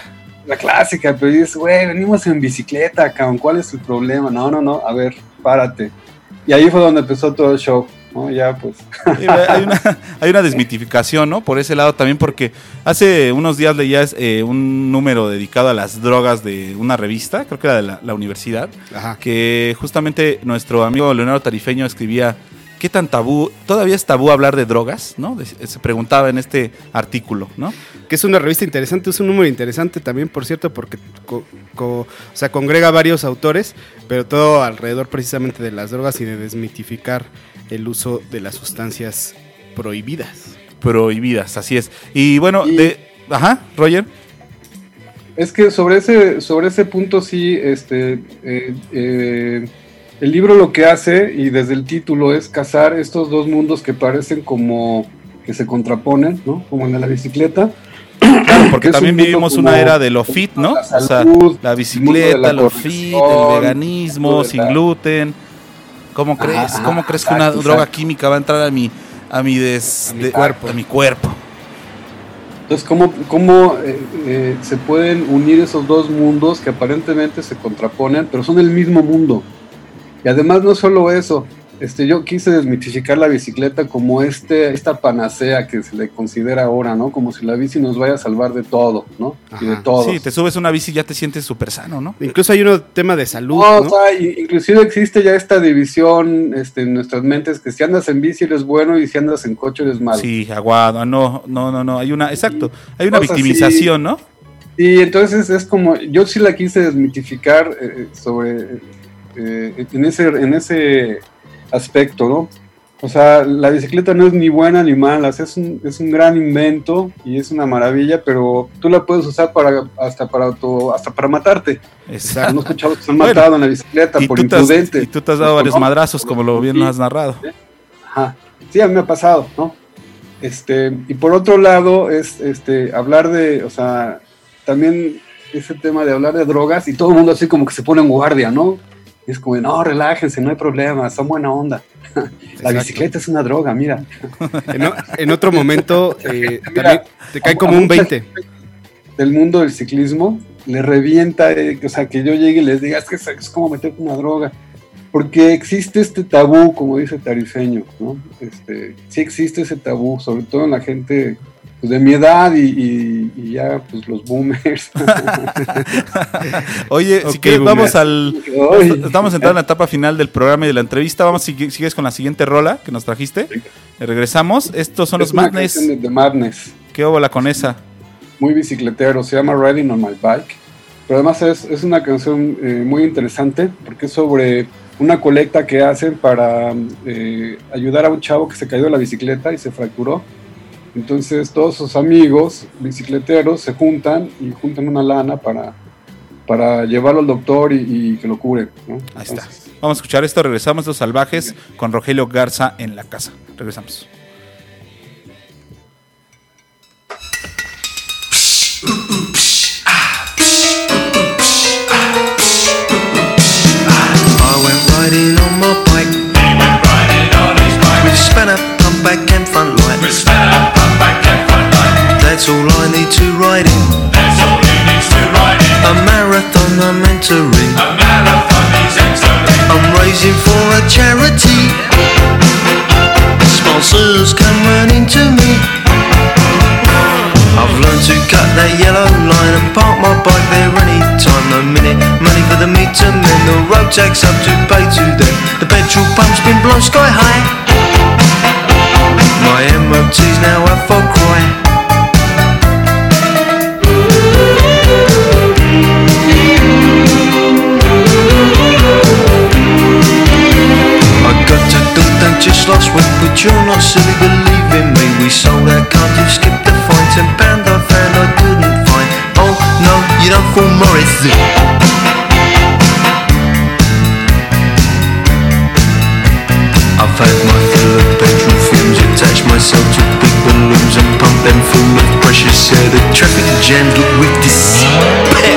La clásica, pero dices, güey, venimos en bicicleta, cabrón, ¿cuál es el problema? No, no, no, a ver, párate. Y ahí fue donde empezó todo el show, ¿no? Ya, pues, hay, una, hay una desmitificación, ¿no? Por ese lado también, porque hace unos días leías eh, un número dedicado a las drogas de una revista, creo que era de la, la universidad, Ajá. que justamente nuestro amigo Leonardo Tarifeño escribía, ¿qué tan tabú? ¿Todavía es tabú hablar de drogas? ¿no? De- Se preguntaba en este artículo, ¿no? Que es una revista interesante, es un número interesante también, por cierto, porque co- co- o sea, congrega varios autores, pero todo alrededor precisamente de las drogas y de desmitificar el uso de las sustancias prohibidas. Prohibidas, así es. Y bueno, Y- de... Ajá, Roger. es que sobre ese, sobre ese punto sí, este, eh, eh, el libro lo que hace, y desde el título, es cazar estos dos mundos que parecen como que se contraponen, ¿no? Como en de la bicicleta. Claro, porque un también vivimos una era de lo fit, ¿no? la O sea, salud, la el bicicleta, la lo fit, el veganismo, el sin la- gluten. ¿Cómo crees? Ajá, ¿Cómo crees que una exacto, droga exacto. química va a entrar a mi a mi des- A mi de- cuerpo. A mi cuerpo. Entonces, ¿cómo, cómo eh, eh, se pueden unir esos dos mundos que aparentemente se contraponen, pero son el mismo mundo? Y además no solo eso, este, yo quise desmitificar la bicicleta como este, esta panacea que se le considera ahora, ¿no? Como si la bici nos vaya a salvar de todo, ¿no? Y de todo. Sí, te subes una bici y ya te sientes súper sano, ¿no? Incluso hay un tema de salud, No, ¿no? o sea, inclusive existe ya esta división este, en nuestras mentes que si andas en bici eres bueno y si andas en coche eres malo. Sí, aguado. No, no, no, no. Hay una, exacto. Hay una victimización, ¿no? Y entonces es como, yo sí la quise desmitificar eh, sobre, eh, en, ese, en ese aspecto, ¿no? O sea, la bicicleta no es ni buena ni mala, o sea, es un, es un gran invento y es una maravilla, pero tú la puedes usar para hasta para auto- hasta para matarte. Exacto. Hemos escuchado que se han Bueno, matado en la bicicleta por has, imprudente. y tú te has dado varios ¿No? madrazos, como lo bien Sí. lo has narrado. Ajá. Sí, a mí me ha pasado, ¿no? Este, y por otro lado, es este, hablar de, o sea, también ese tema de hablar de drogas y todo el mundo así como que se pone en guardia, ¿no? Y es como, no, relájense, no hay problema, son buena onda. (laughs) La Exacto. bicicleta es una droga, mira. (laughs) En, otro momento eh, Mira, también te cae a- como a un mucha 20. gente Del mundo del ciclismo, le revienta, eh, o sea, que yo llegue y les diga, es que es, es como meterte una droga. Porque existe este tabú, como dice Tarifeño, ¿no? Este, sí existe ese tabú, sobre todo en la gente pues, de mi edad y, y- y ya, pues los boomers. (laughs) Oye, si Ok, quieres, boomer. vamos al. Estamos entrando en la etapa final del programa y de la entrevista. Vamos, si sigues con la siguiente rola que nos trajiste. Regresamos. Estos son los Es Madness. de Madness, ¿Qué óbola con esa? muy bicicletero, se llama Riding on My Bike. Pero además es, es una canción eh, muy interesante porque es sobre una colecta que hacen para eh, ayudar a un chavo que se cayó de la bicicleta y se fracturó. Entonces todos sus amigos bicicleteros se juntan y juntan una lana para, para llevarlo al doctor y, y que lo cure. ¿no? Ahí está. Vamos a escuchar esto. Regresamos los salvajes con Rogelio Garza en la casa. Regresamos. Tax up to pay to them. The petrol pump's been blown sky high. My MOT's now up for cry. I got to Dundee just last week, but you're not silly believing me. We sold our car to skip the fine, ten pound I found I couldn't find. Oh no, you don't fool Morris. myself to big balloons and pump them full of precious air. The traffic jammed with despair.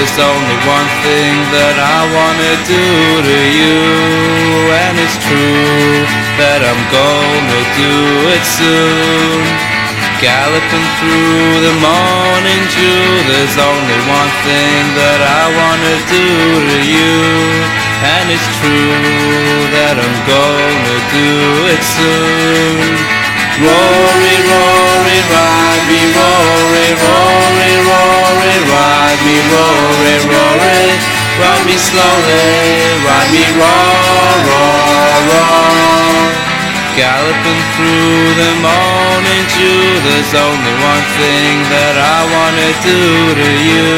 There's only one thing that I wanna do to you, and it's true that I'm gonna do it soon. Galloping through the morning dew, there's only one thing that I wanna do to you, and it's true that I'm gonna do it soon. Rory, Rory, ride me, Rory, Rory, Rory, ride me, Rory, Rory, ride me slowly, ride me, roar, roar, roar. Galloping through the morning dew, there's only one thing that I wanna do to you,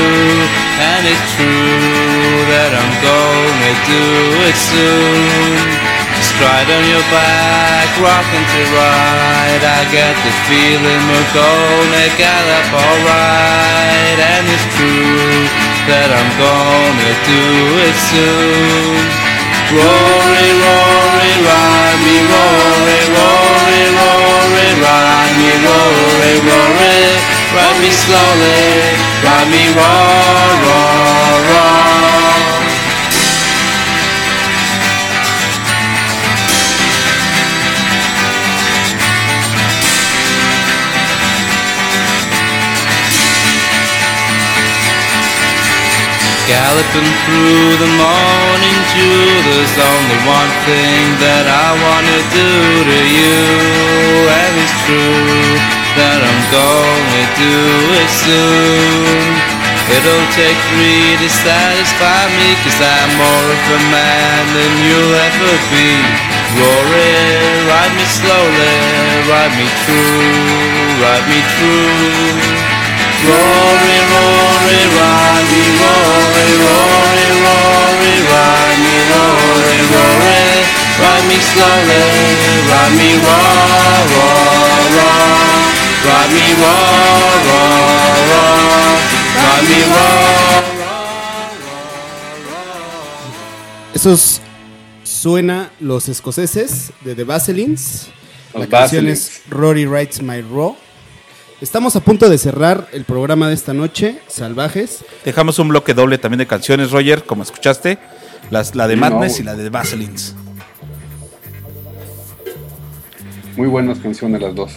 and it's true that I'm gonna do it soon. Stride on your back, rocking to ride. I get the feeling we're gonna gallop alright. And it's true that I'm gonna do it soon. Rory, Rory, ride me, Rory, Rory, Rory, ride me, Rory, Rory, ride me slowly, ride me, roar, roar, roar. Galloping through the morning dew, there's only one thing that I wanna do to you, and it's true that I'm gonna do it soon. It'll take three to satisfy me, cause I'm more of a man than you'll ever be. Rory, ride me slowly, ride me true, ride me true. Me slowly, ride me raw, raw, raw, ride me raw, raw, raw, ride me raw, Esos suena Los Escoceses de The Vaselines. La canción es Rory Writes My Raw. Estamos a punto de cerrar el programa de esta noche, Salvajes. Dejamos un bloque doble también de canciones, Roger, como escuchaste. Las, la de Madness no, y la de Vaselines. Muy buenas canciones las dos.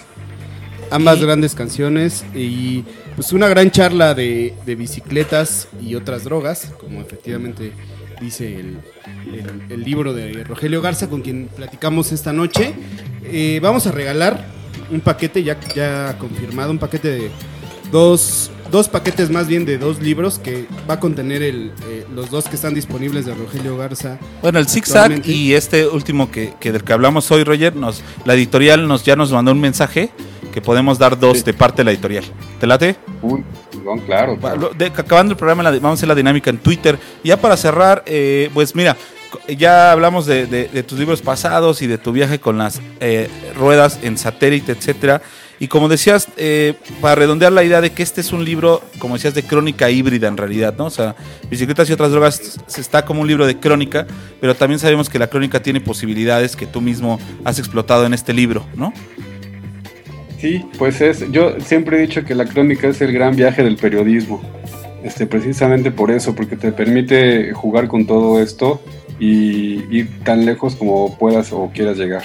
Ambas grandes canciones y pues una gran charla de, de bicicletas y otras drogas, como efectivamente dice el, el- el libro de Rogelio Garza con quien platicamos esta noche. Eh, vamos a regalar un paquete ya, ya confirmado, un paquete de dos, dos paquetes más bien de dos libros que va a contener el, eh, los dos que están disponibles de Rogelio Garza. Bueno, el zigzag y este último que, que del que hablamos hoy, Roger, nos, la editorial nos ya nos mandó un mensaje que podemos dar dos Sí. de parte de la editorial. ¿Te late? Uy, perdón, claro. De- acabando el programa, la- vamos a hacer la dinámica en Twitter. Ya para cerrar, eh, pues mira, ya hablamos de, de- de tus libros pasados y de tu viaje con las eh, ruedas en satélite, etcétera. Y como decías, eh, para redondear la idea de que este es un libro, como decías, de crónica híbrida en realidad, ¿no? O sea, Bicicletas y otras drogas se está como un libro de crónica, pero también sabemos que la crónica tiene posibilidades que tú mismo has explotado en este libro, ¿no? Sí, pues es, yo siempre he dicho que la crónica es el gran viaje del periodismo. Este, precisamente por eso, porque te permite jugar con todo esto y ir tan lejos como puedas o quieras llegar.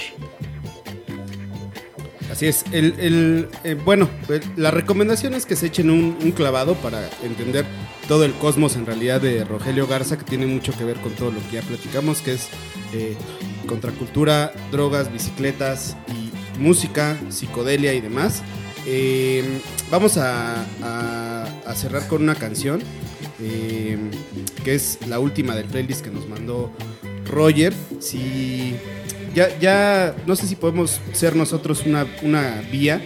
Así es. El, eh, bueno, el- la recomendación es que se echen un, clavado para entender todo el cosmos en realidad de Rogelio Garza, que tiene mucho que ver con todo lo que ya platicamos, que es eh, contracultura, drogas, bicicletas y música, psicodelia y demás. Eh, vamos a, cerrar con una canción, eh, que es la última del playlist que nos mandó Roger. Si ya, ya no sé si podemos ser nosotros una, una vía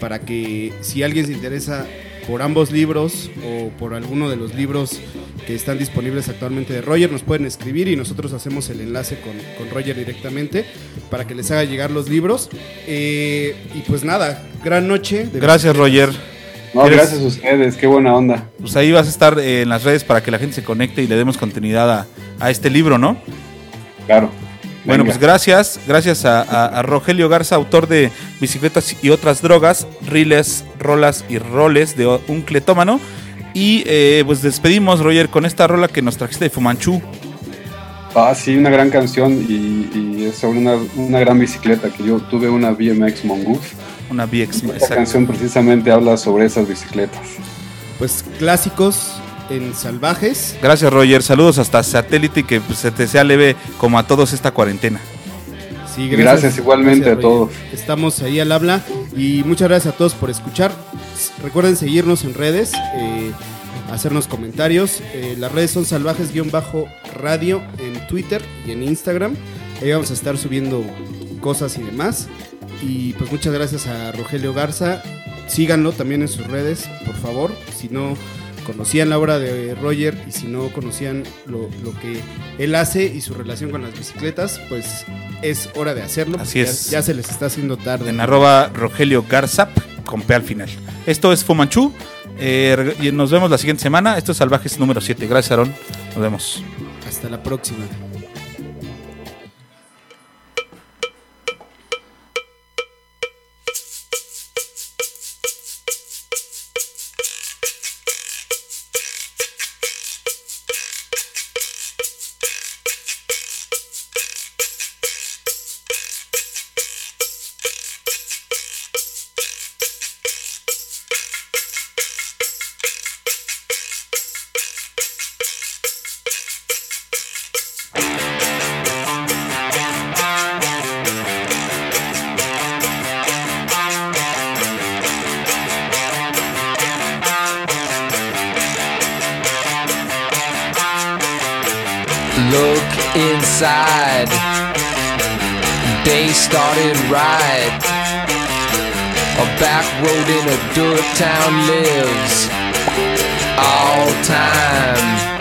para que si alguien se interesa por ambos libros o por alguno de los libros que están disponibles actualmente de Roger, nos pueden escribir y nosotros hacemos el enlace con, con Roger directamente para que les haga llegar los libros. Eh, y pues nada, gran noche. de Gracias, Roger. No, gracias a ustedes, qué buena onda. Pues ahí vas a estar eh, en las redes para que la gente se conecte y le demos continuidad a, a este libro, ¿no? Claro. Bueno, Venga. pues gracias, gracias a, a- a Rogelio Garza, autor de Bicicletas y otras drogas, riles, rolas y roles de un cletómano. Y eh, pues despedimos, Roger, con esta rola que nos trajiste de Fumanchu. Ah, sí, una gran canción y, y es sobre una, una gran bicicleta que yo tuve una BMX Mongoose. Una BX. Esta exacto. canción precisamente habla sobre esas bicicletas. Pues clásicos en salvajes. Gracias, Roger. Saludos hasta satélite y que pues, se te sea leve como a todos esta cuarentena. Sí, Gracias igualmente a Roger. todos. Estamos ahí al habla y muchas gracias a todos por escuchar. Recuerden seguirnos en redes, eh, hacernos comentarios. Eh, las redes son salvajes-radio en Twitter y en Instagram. Ahí vamos a estar subiendo cosas y demás. Y pues muchas gracias a Rogelio Garza. Síganlo también en sus redes, por favor. Si no conocían la obra de Roger y si no conocían lo, lo que él hace y su relación con las bicicletas, pues es hora de hacerlo. Así es. Ya, ya se les está haciendo tarde. En arroba Rogelio Garzap con P al final. Esto es Fumanchu. eh, nos vemos la siguiente semana. Esto es Salvajes número 7. Gracias, Aaron. Nos vemos. Hasta la próxima. Back road in a dirt town lives all time.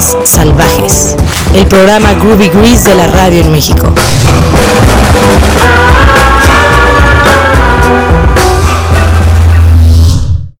Salvajes, el programa Groovy Grease de la radio en México.